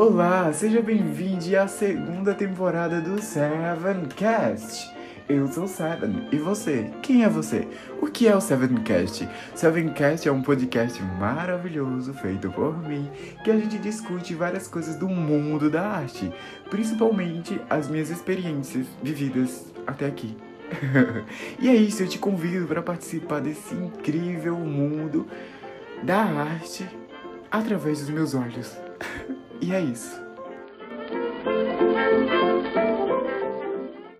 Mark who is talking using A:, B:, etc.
A: Olá, seja bem-vindo à segunda temporada do Sevencast. Eu sou Seven. E você? Quem é você? O que é o Sevencast? Sevencast é um podcast maravilhoso feito por mim que a gente discute várias coisas do mundo da arte, principalmente as minhas experiências vividas até aqui. e é isso, eu te convido para participar desse incrível mundo da arte através dos meus olhos. E é isso.